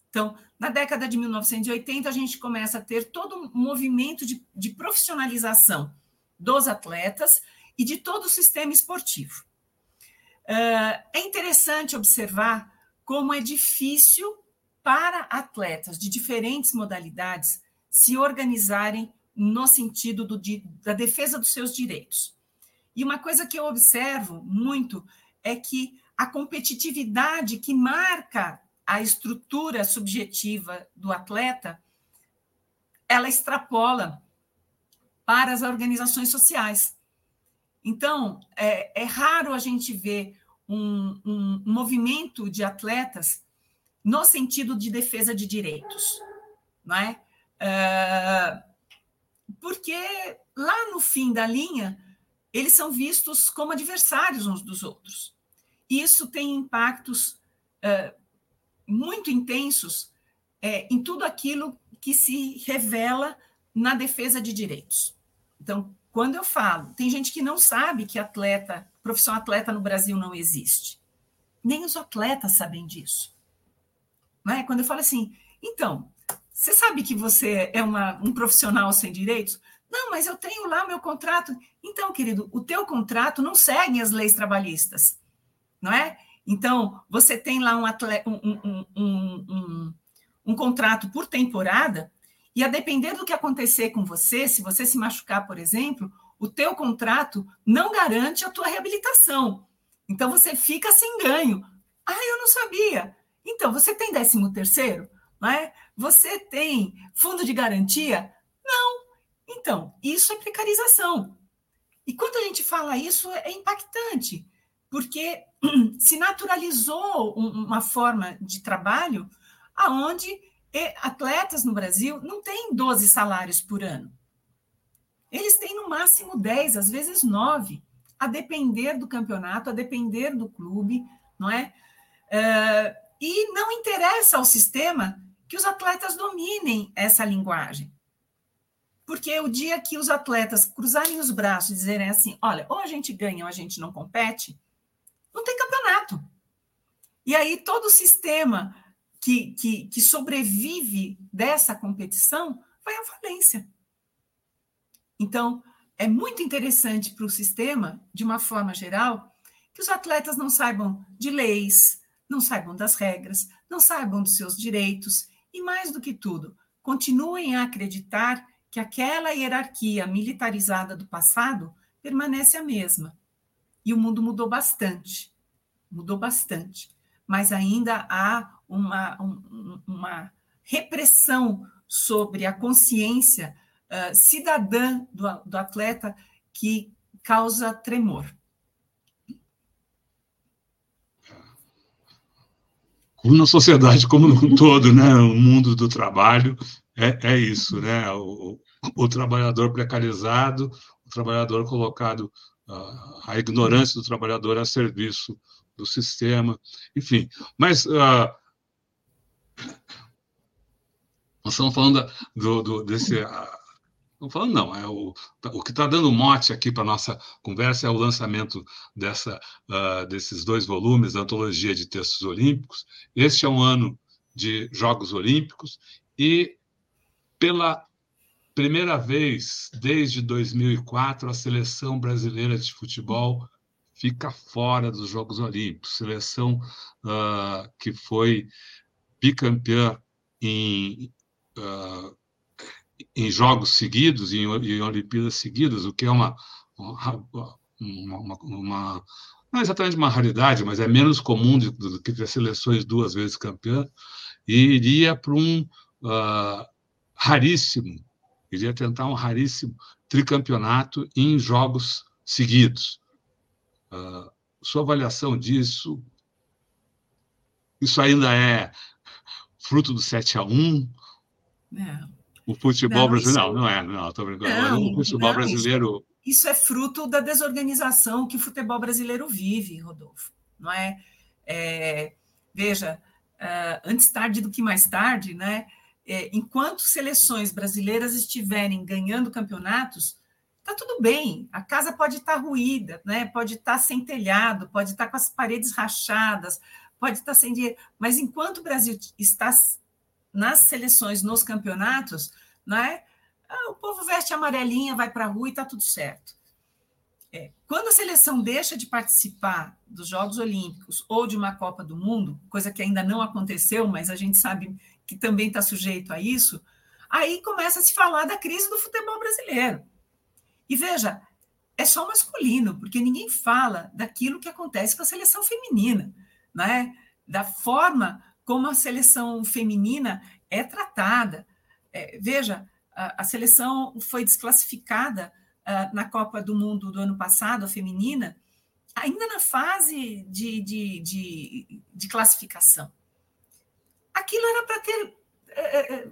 Então, na década de 1980, a gente começa a ter todo um movimento de, de profissionalização dos atletas e de todo o sistema esportivo. Uh, é interessante observar como é difícil para atletas de diferentes modalidades se organizarem no sentido do, da defesa dos seus direitos. E uma coisa que eu observo muito é que a competitividade que marca a estrutura subjetiva do atleta, ela extrapola para as organizações sociais. Então, é, é raro a gente ver um, um, movimento de atletas no sentido de defesa de direitos, não é? é? Porque lá no fim da linha, eles são vistos como adversários uns dos outros. Isso tem impactos é, muito intensos é, em tudo aquilo que se revela na defesa de direitos. Então, quando eu falo, tem gente que não sabe que atleta, profissão atleta no Brasil não existe. Nem os atletas sabem disso. Não é? Quando eu falo assim, então, você sabe que você é uma, um profissional sem direitos? Não, mas eu tenho lá meu contrato. Então, querido, o teu contrato não segue as leis trabalhistas, não é? Então, você tem lá um, atleta, um, um, um, contrato por temporada, e a depender do que acontecer com você, se você se machucar, por exemplo, o teu contrato não garante a tua reabilitação. Então, você fica sem ganho. Ah, eu não sabia. Então, você tem décimo terceiro? Não é? Você tem fundo de garantia? Não. Então, isso é precarização. E quando a gente fala isso, é impactante, porque se naturalizou uma forma de trabalho aonde atletas no Brasil não têm 12 salários por ano. Eles têm no máximo 10, às vezes 9, a depender do campeonato, a depender do clube, não é? Uh, e não interessa ao sistema que os atletas dominem essa linguagem. Porque o dia que os atletas cruzarem os braços e dizerem assim: olha, ou a gente ganha ou a gente não compete, não tem campeonato. E aí todo o sistema que, que, que sobrevive dessa competição vai à falência. Então, é muito interessante para o sistema, de uma forma geral, que os atletas não saibam de leis, não saibam das regras, não saibam dos seus direitos e, mais do que tudo, continuem a acreditar que aquela hierarquia militarizada do passado permanece a mesma. E o mundo mudou bastante, mudou bastante, mas ainda há uma, um, uma repressão sobre a consciência uh, cidadã do, do atleta que causa tremor. na sociedade como um todo, né? O mundo do trabalho é, é isso, né? O, o, trabalhador precarizado, o trabalhador colocado, uh, a ignorância do trabalhador a serviço do sistema, enfim. Mas uh, nós estamos falando do, do desse. Não falando, não, é o, o que está dando mote aqui para a nossa conversa é o lançamento dessa, uh, desses dois volumes da Antologia de Textos Olímpicos. Este é um ano de Jogos Olímpicos e, pela primeira vez desde 2004, a seleção brasileira de futebol fica fora dos Jogos Olímpicos. Seleção uh, que foi bicampeã em, uh, em jogos seguidos, em, em Olimpíadas seguidas, o que é uma, uma, uma, uma não é exatamente uma raridade, mas é menos comum do, do que ter seleções duas vezes campeã, e iria para um uh, raríssimo, iria tentar um raríssimo tricampeonato em jogos seguidos. Uh, sua avaliação disso? Isso ainda é fruto do 7 a 1 Não. O futebol não, brasileiro. Não, não é, não, estou brincando. Não, o futebol não, brasileiro. Isso, isso, é fruto da desorganização que o futebol brasileiro vive, Rodolfo. Não é? é veja, uh, antes tarde do que mais tarde, né? É, enquanto seleções brasileiras estiverem ganhando campeonatos, tá tudo bem. A casa pode estar tá ruída, né? Pode estar tá sem telhado, pode estar tá com as paredes rachadas, pode estar sem dinheiro. Mas enquanto o Brasil está nas seleções, nos campeonatos, né? Ah, o povo veste amarelinha, vai para a rua e está tudo certo. É, quando a seleção deixa de participar dos Jogos Olímpicos ou de uma Copa do Mundo, coisa que ainda não aconteceu, mas a gente sabe que também está sujeito a isso, aí começa a se falar da crise do futebol brasileiro. E veja, é só masculino, porque ninguém fala daquilo que acontece com a seleção feminina, né? da forma como a seleção feminina é tratada. É, veja, a, a, seleção foi desclassificada uh, na Copa do Mundo do ano passado, a feminina, ainda na fase de, de, de, de classificação. Aquilo era para ter é, é,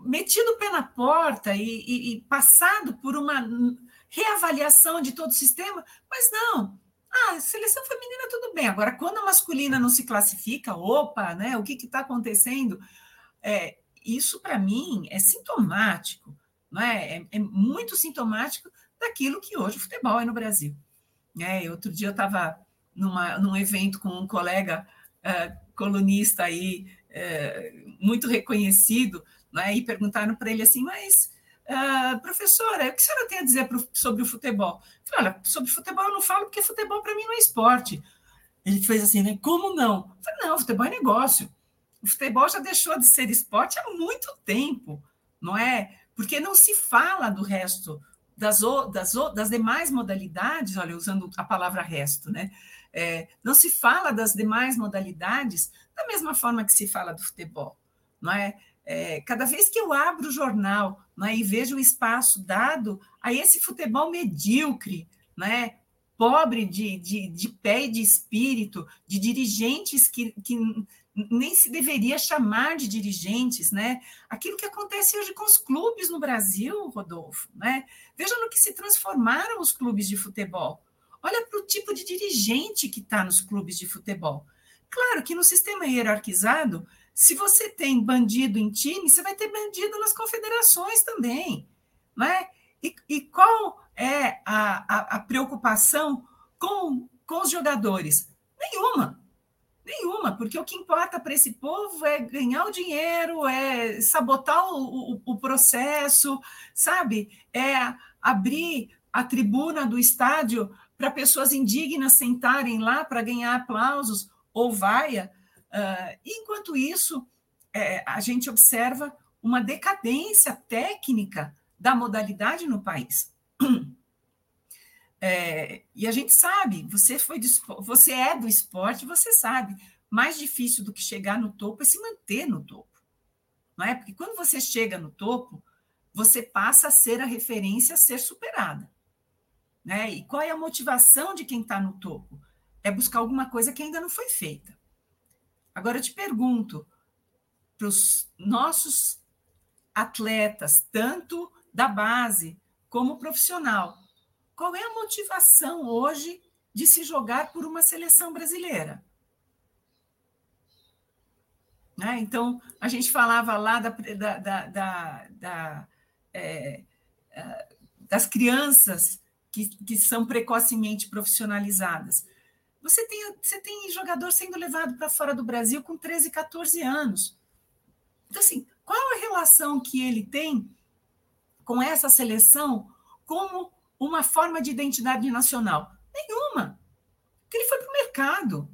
metido o pé na porta e, e, e passado por uma reavaliação de todo o sistema, mas não, ah, seleção feminina tudo bem. Agora, quando a masculina não se classifica, opa, né? O que está acontecendo? É, isso, para mim, é sintomático, não é? é? é? muito sintomático daquilo que hoje o futebol é no Brasil. É, outro dia eu estava num evento com um colega uh, colunista aí, uh, muito reconhecido, né, e perguntaram para ele assim, mas Uh, professora, o que a senhora tem a dizer pro, sobre o futebol? Falei, olha, sobre futebol eu não falo porque futebol para mim não é esporte. Ele fez assim, né? Como não? Falei, não, futebol é negócio. O futebol já deixou de ser esporte há muito tempo, não é? Porque não se fala do resto das, das, das demais modalidades, olha, usando a palavra resto, né? É, não se fala das demais modalidades da mesma forma que se fala do futebol, não é? É, cada vez que eu abro o jornal né, e vejo o espaço dado a esse futebol medíocre, né, pobre de, de, de pé e de espírito, de dirigentes que, que nem se deveria chamar de dirigentes, né? Aquilo que acontece hoje com os clubes no Brasil, Rodolfo, né? Veja no que se transformaram os clubes de futebol. Olha para o tipo de dirigente que está nos clubes de futebol. Claro que no sistema hierarquizado se você tem bandido em time, você vai ter bandido nas confederações também. Né? E, e qual é a, a, a preocupação com, com os jogadores? Nenhuma. Nenhuma, porque o que importa para esse povo é ganhar o dinheiro, é sabotar o, o, o, processo, sabe? É abrir a tribuna do estádio para pessoas indignas sentarem lá para ganhar aplausos ou vaia. Uh, enquanto isso, é, a gente observa uma decadência técnica da modalidade no país. É, e a gente sabe, você foi você é do esporte, você sabe, mais difícil do que chegar no topo é se manter no topo. Não é? Porque quando você chega no topo, você passa a ser a referência a ser superada. Né? E qual é a motivação de quem está no topo? É buscar alguma coisa que ainda não foi feita. Agora eu te pergunto, para os nossos atletas, tanto da base como profissional, qual é a motivação hoje de se jogar por uma seleção brasileira? Né? Então, a gente falava lá da, da, da, da é, é, das crianças que, que são precocemente profissionalizadas. Você tem, você tem jogador sendo levado para fora do Brasil com 13, 14 anos. Então, assim, qual a relação que ele tem com essa seleção como uma forma de identidade nacional? Nenhuma. Porque ele foi para o mercado.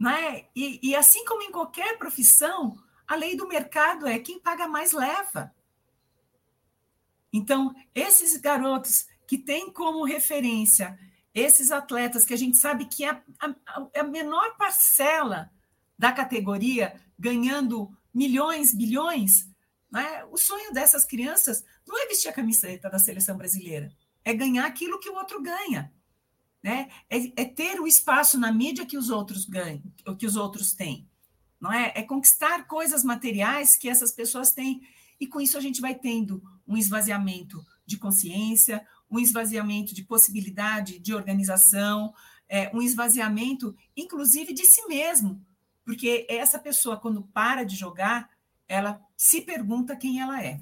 Né? E, e assim como em qualquer profissão, a lei do mercado é quem paga mais leva. Então, esses garotos que têm como referência esses atletas que a gente sabe que é a, a, a menor parcela da categoria, ganhando milhões, bilhões, né? o sonho dessas crianças não é vestir a camiseta da seleção brasileira, é ganhar aquilo que o outro ganha. Né? É, é ter o espaço na mídia que os outros ganham, que os outros têm. não é? É conquistar coisas materiais que essas pessoas têm. E com isso a gente vai tendo um esvaziamento de consciência, um esvaziamento de possibilidade de organização, é, um esvaziamento, inclusive, de si mesmo. Porque essa pessoa, quando para de jogar, ela se pergunta quem ela é.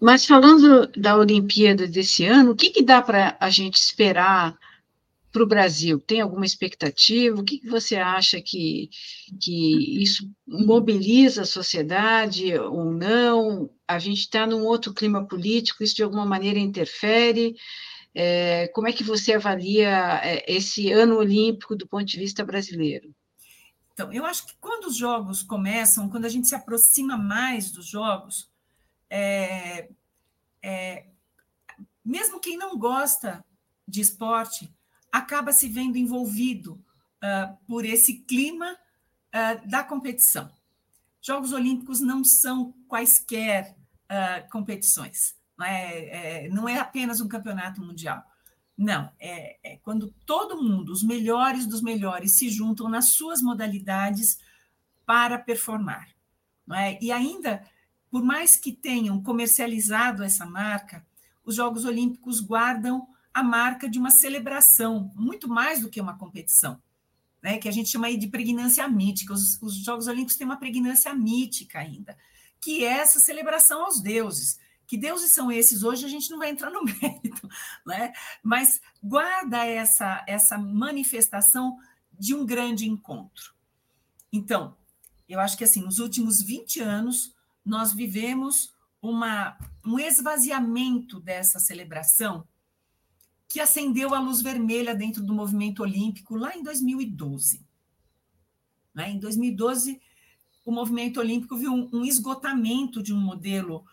Mas falando da Olimpíada desse ano, o que, que dá para a gente esperar para o Brasil? Tem alguma expectativa? O que, que você acha que, que isso mobiliza a sociedade ou não? A gente está num outro clima político, isso de alguma maneira interfere? É, como é que você avalia é, esse ano olímpico do ponto de vista brasileiro? Então, eu acho que quando os jogos começam, quando a gente se aproxima mais dos jogos, é, é, mesmo quem não gosta de esporte acaba se vendo envolvido uh, por esse clima uh, da competição. Jogos Olímpicos não são quaisquer uh, competições, não é, é, não é apenas um campeonato mundial. Não, é, é, quando todo mundo, os melhores dos melhores, se juntam nas suas modalidades para performar. Não é? E ainda por mais que tenham comercializado essa marca, os Jogos Olímpicos guardam a marca de uma celebração, muito mais do que uma competição, né? que a gente chama aí de pregnância mítica. Os, os Jogos Olímpicos têm uma pregnância mítica ainda, que é essa celebração aos deuses. Que deuses são esses? Hoje a gente não vai entrar no mérito, né? mas guarda essa, essa manifestação de um grande encontro. Então, eu acho que assim, nos últimos 20 anos, nós vivemos uma, um esvaziamento dessa celebração que acendeu a luz vermelha dentro do movimento olímpico lá em 2012. Né? Em 2012, o movimento olímpico viu um, um esgotamento de um modelo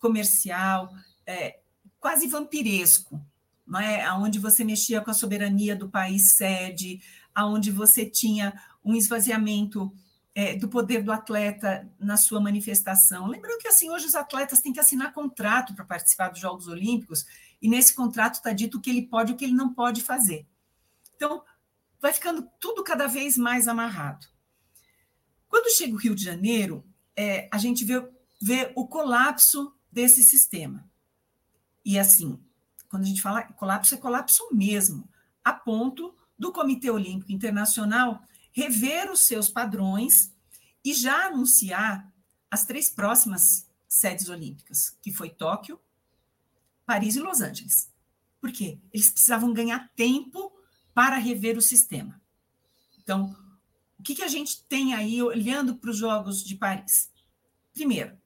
comercial é, quase vampiresco, não é? onde você mexia com a soberania do país sede, aonde você tinha um esvaziamento é, do poder do atleta na sua manifestação. Lembrando que assim hoje os atletas têm que assinar contrato para participar dos Jogos Olímpicos e nesse contrato está dito o que ele pode e o que ele não pode fazer. Então vai ficando tudo cada vez mais amarrado. Quando chega o Rio de Janeiro, é, a gente vê, vê o colapso desse sistema. E assim, quando a gente fala colapso, é colapso mesmo, a ponto do Comitê Olímpico Internacional rever os seus padrões e já anunciar as três próximas sedes olímpicas, que foi Tóquio, Paris e Los Angeles. Por quê? Eles precisavam ganhar tempo para rever o sistema. Então, o que, que a gente tem aí olhando para os Jogos de Paris? Primeiro,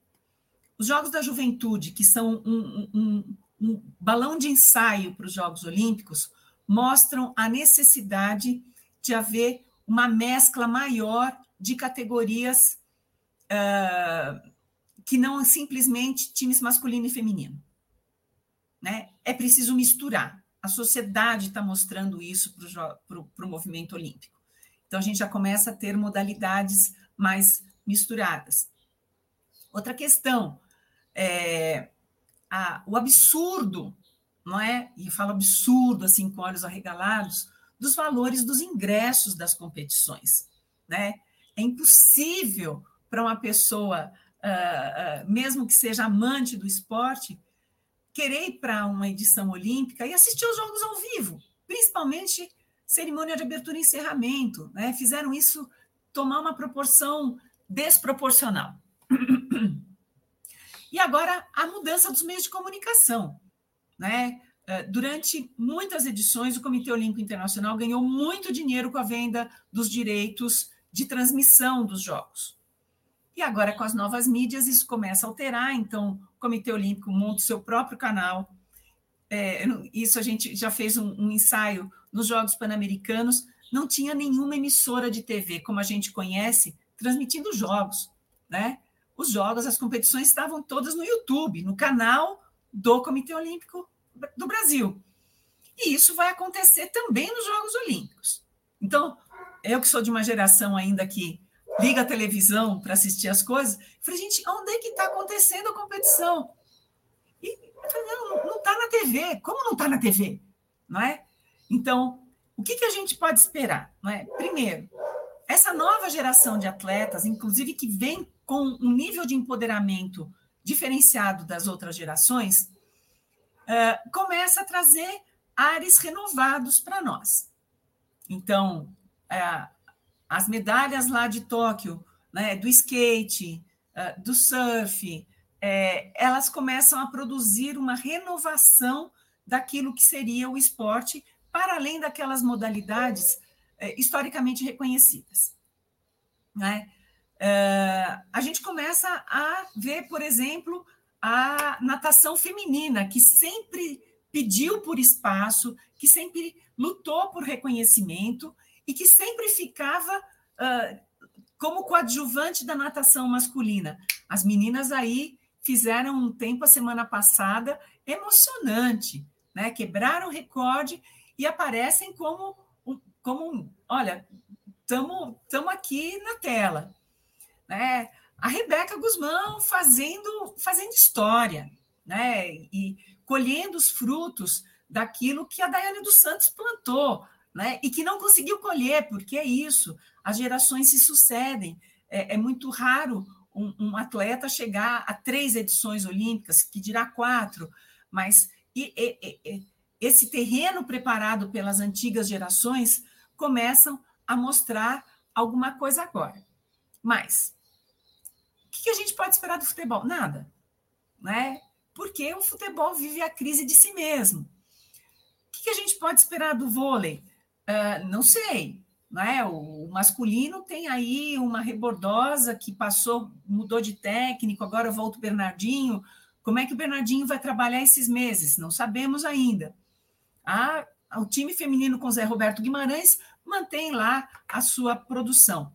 os Jogos da Juventude, que são um, um, um balão de ensaio para os Jogos Olímpicos, mostram a necessidade de haver uma mescla maior de categorias uh, que não simplesmente times masculino e feminino. Né? É preciso misturar. A sociedade está mostrando isso para o movimento olímpico. Então, a gente já começa a ter modalidades mais misturadas. Outra questão é a, o absurdo, não é? E falo absurdo assim com olhos arregalados, dos valores dos ingressos das competições. Né? É impossível para uma pessoa, uh, uh, mesmo que seja amante do esporte, querer ir para uma edição olímpica e assistir os jogos ao vivo, principalmente cerimônia de abertura e encerramento. Né? Fizeram isso tomar uma proporção desproporcional. E agora a mudança dos meios de comunicação. Né? Eh, durante muitas edições, o Comitê Olímpico Internacional ganhou muito dinheiro com a venda dos direitos de transmissão dos Jogos. E agora, com as novas mídias, isso começa a alterar. Então, Comitê Olímpico monta o seu próprio canal. É, isso a gente já fez um, um ensaio nos Jogos Pan-Americanos. Não tinha nenhuma emissora de TV, como a gente conhece, transmitindo jogos. Né? Os jogos, as competições estavam todas no YouTube, no canal do Comitê Olímpico do Brasil. E isso vai acontecer também nos Jogos Olímpicos. Então, eu que sou de uma geração ainda que liga a televisão para assistir as coisas, falei, gente, onde é que está acontecendo a competição? E não está na TV. Como não está na TV? Não é? Então, o que, que a gente pode esperar? Não é? Primeiro, essa nova geração de atletas, inclusive que vem com um nível de empoderamento diferenciado das outras gerações, uh, começa a trazer ares renovados para nós. Então, uh, as medalhas lá de Tóquio, né, do skate, uh, do surf, é, elas começam a produzir uma renovação daquilo que seria o esporte, para além daquelas modalidades é, historicamente reconhecidas. Né? É, a gente começa a ver, por exemplo, a natação feminina, que sempre pediu por espaço, que sempre lutou por reconhecimento e que sempre ficava uh, como coadjuvante da natação masculina. As meninas aí fizeram um tempo a semana passada emocionante, né? Quebraram o recorde e aparecem como como, olha, estamos aqui na tela. Né? A Rebeca Guzmão fazendo, fazendo história, né? E colhendo os frutos daquilo que a Daiane dos Santos plantou, né? E que não conseguiu colher, porque é isso, as gerações se sucedem. É, é muito raro um, um, atleta chegar a três edições olímpicas, que dirá quatro, mas e, e, e, esse terreno preparado pelas antigas gerações começam a mostrar alguma coisa agora. Mas o que a gente pode esperar do futebol? Nada, né? Porque o futebol vive a crise de si mesmo. O que a gente pode esperar do vôlei? Uh, não sei, né? O masculino tem aí uma rebordosa que passou, mudou de técnico, agora volta o Bernardinho. Como é que o Bernardinho vai trabalhar esses meses? Não sabemos ainda. Ah, o time feminino com Zé Roberto Guimarães mantém lá a sua produção.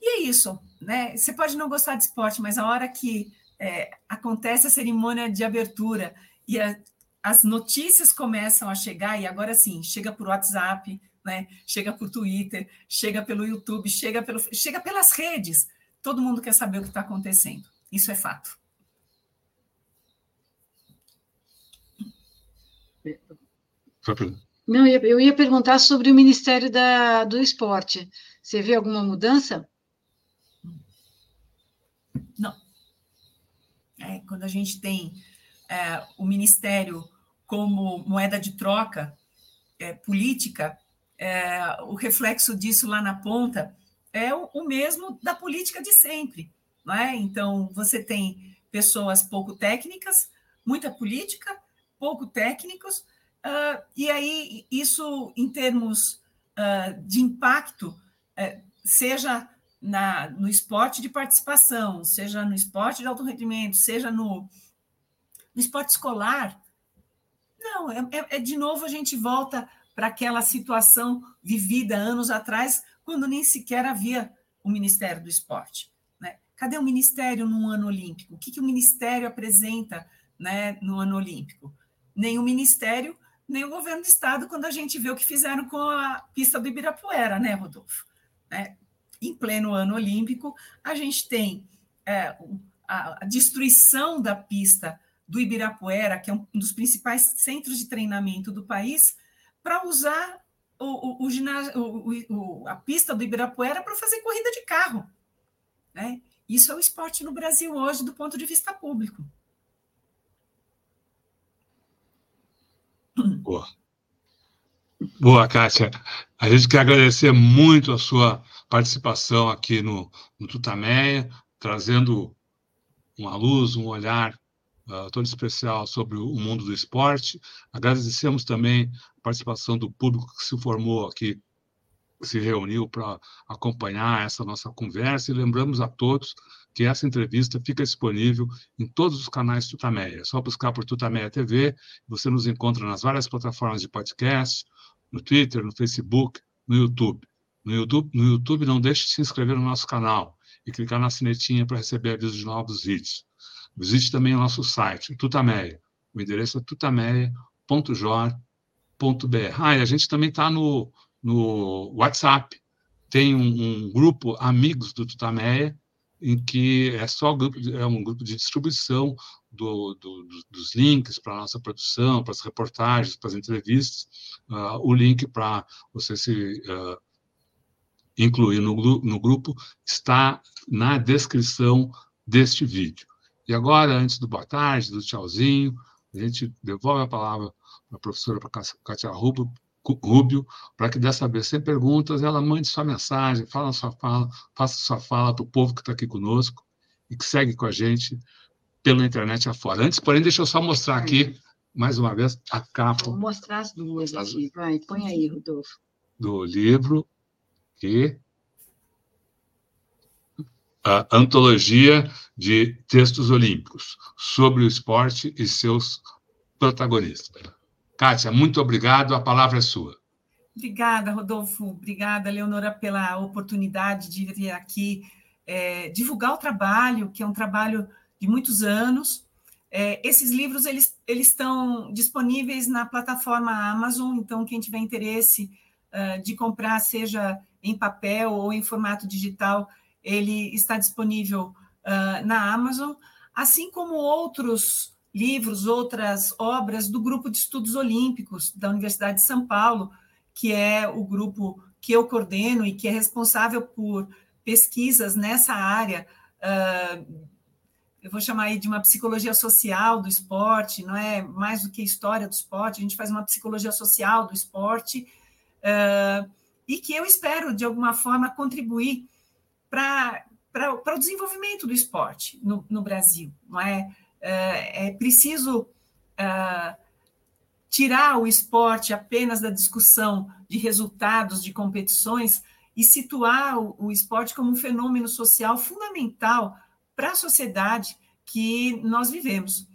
E é isso, né? Você pode não gostar de esporte, mas a hora que é, acontece a cerimônia de abertura e a, as notícias começam a chegar, e agora sim, chega por WhatsApp, né? chega por Twitter, chega pelo YouTube, chega, pelo, chega pelas redes. Todo mundo quer saber o que está acontecendo. Isso é fato. Não, eu ia perguntar sobre o Ministério da, do Esporte. Você vê alguma mudança? Não. É, quando a gente tem é, o Ministério como moeda de troca é, política, é, o reflexo disso lá na ponta é o, o mesmo da política de sempre. Não é? Então, você tem pessoas pouco técnicas, muita política, pouco técnicos, Uh, e aí, isso, em termos uh, de impacto, uh, seja na, no esporte de participação, seja no esporte de alto rendimento, seja no, no esporte escolar, não, é, é, é de novo a gente volta para aquela situação vivida anos atrás, quando nem sequer havia o Ministério do Esporte. Né? Cadê o Ministério no ano olímpico? O que, que o Ministério apresenta né, no ano olímpico? Nenhum Ministério nem o governo do estado quando a gente vê o que fizeram com a pista do Ibirapuera, né, Rodolfo? É, em pleno ano olímpico, a gente tem é, a, destruição da pista do Ibirapuera, que é um dos principais centros de treinamento do país, para usar o, o, o, a pista do Ibirapuera para fazer corrida de carro. Né? Isso é o esporte no Brasil hoje, do ponto de vista público. Boa. Boa, Kátia. A gente quer agradecer muito a sua participação aqui no, no Tutameia, trazendo uma luz, um olhar uh, todo especial sobre o mundo do esporte. Agradecemos também a participação do público que se formou aqui, se reuniu para acompanhar essa nossa conversa e lembramos a todos que essa entrevista fica disponível em todos os canais Tutameia. É só buscar por Tutameia TV, você nos encontra nas várias plataformas de podcast, no Twitter, no Facebook, no YouTube. No YouTube, no YouTube não deixe de se inscrever no nosso canal e clicar na sinetinha para receber avisos de novos vídeos. Visite também o nosso site, Tutameia. O endereço é tutameia.jor.br. Ah, e a gente também está no, no WhatsApp. Tem um, um grupo Amigos do Tutameia, em que é só grupo de, é um grupo de distribuição do, do, dos links para a nossa produção, para as reportagens, para as entrevistas, uh, o link para você se uh, incluir no, no grupo está na descrição deste vídeo. E agora, antes do boa tarde, do tchauzinho, a gente devolve a palavra para a professora Cátia Rubio, para que dessa vez, sem perguntas, ela mande sua mensagem, fala sua fala, faça sua fala para o povo que está aqui conosco e que segue com a gente pela internet afora. Antes, porém, deixa eu só mostrar aqui, mais uma vez, a capa. Vou mostrar as duas aqui, vai, põe aí, Rodolfo. Do livro que a antologia de textos olímpicos sobre o esporte e seus protagonistas. Kátia, muito obrigado, a palavra é sua. Obrigada, Rodolfo. Obrigada, Leonora, pela oportunidade de vir aqui é, divulgar o trabalho, que é um trabalho de muitos anos. É, esses livros eles, eles estão disponíveis na plataforma Amazon, então quem tiver interesse uh, de comprar, seja em papel ou em formato digital, ele está disponível uh, na Amazon, assim como outros livros, outras obras do Grupo de Estudos Olímpicos da Universidade de São Paulo, que é o grupo que eu coordeno e que é responsável por pesquisas nessa área. Uh, eu vou chamar aí de uma psicologia social do esporte, não é mais do que história do esporte, a gente faz uma psicologia social do esporte, uh, e que eu espero, de alguma forma, contribuir para o desenvolvimento do esporte no, no Brasil. Não é? é, é preciso uh, tirar o esporte apenas da discussão de resultados de competições e situar o, o esporte como um fenômeno social fundamental para a sociedade que nós vivemos.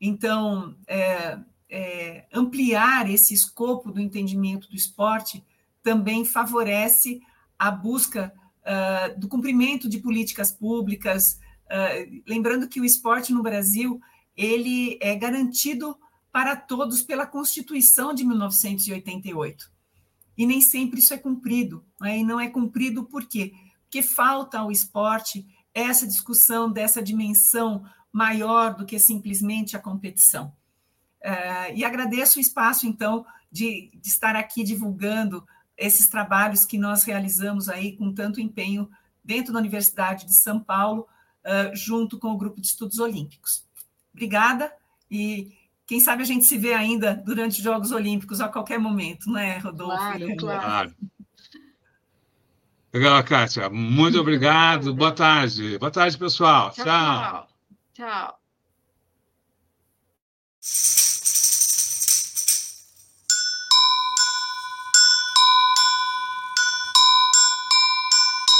Então, é, é, ampliar esse escopo do entendimento do esporte também favorece a busca uh, do cumprimento de políticas públicas. Uh, lembrando que o esporte no Brasil ele é garantido para todos pela Constituição de 1988. E nem sempre isso é cumprido. Né? E não é cumprido por quê? Porque falta ao esporte essa discussão dessa dimensão maior do que simplesmente a competição. Uh, e agradeço o espaço, então, de, de estar aqui divulgando esses trabalhos que nós realizamos aí com tanto empenho dentro da Universidade de São Paulo, uh, junto com o Grupo de Estudos Olímpicos. Obrigada e quem sabe a gente se vê ainda durante os Jogos Olímpicos a qualquer momento, não é, Rodolfo? Claro, claro. Legal, Kátia. Muito obrigado. Boa tarde. Boa tarde, pessoal. Tchau. Tchau. tchau.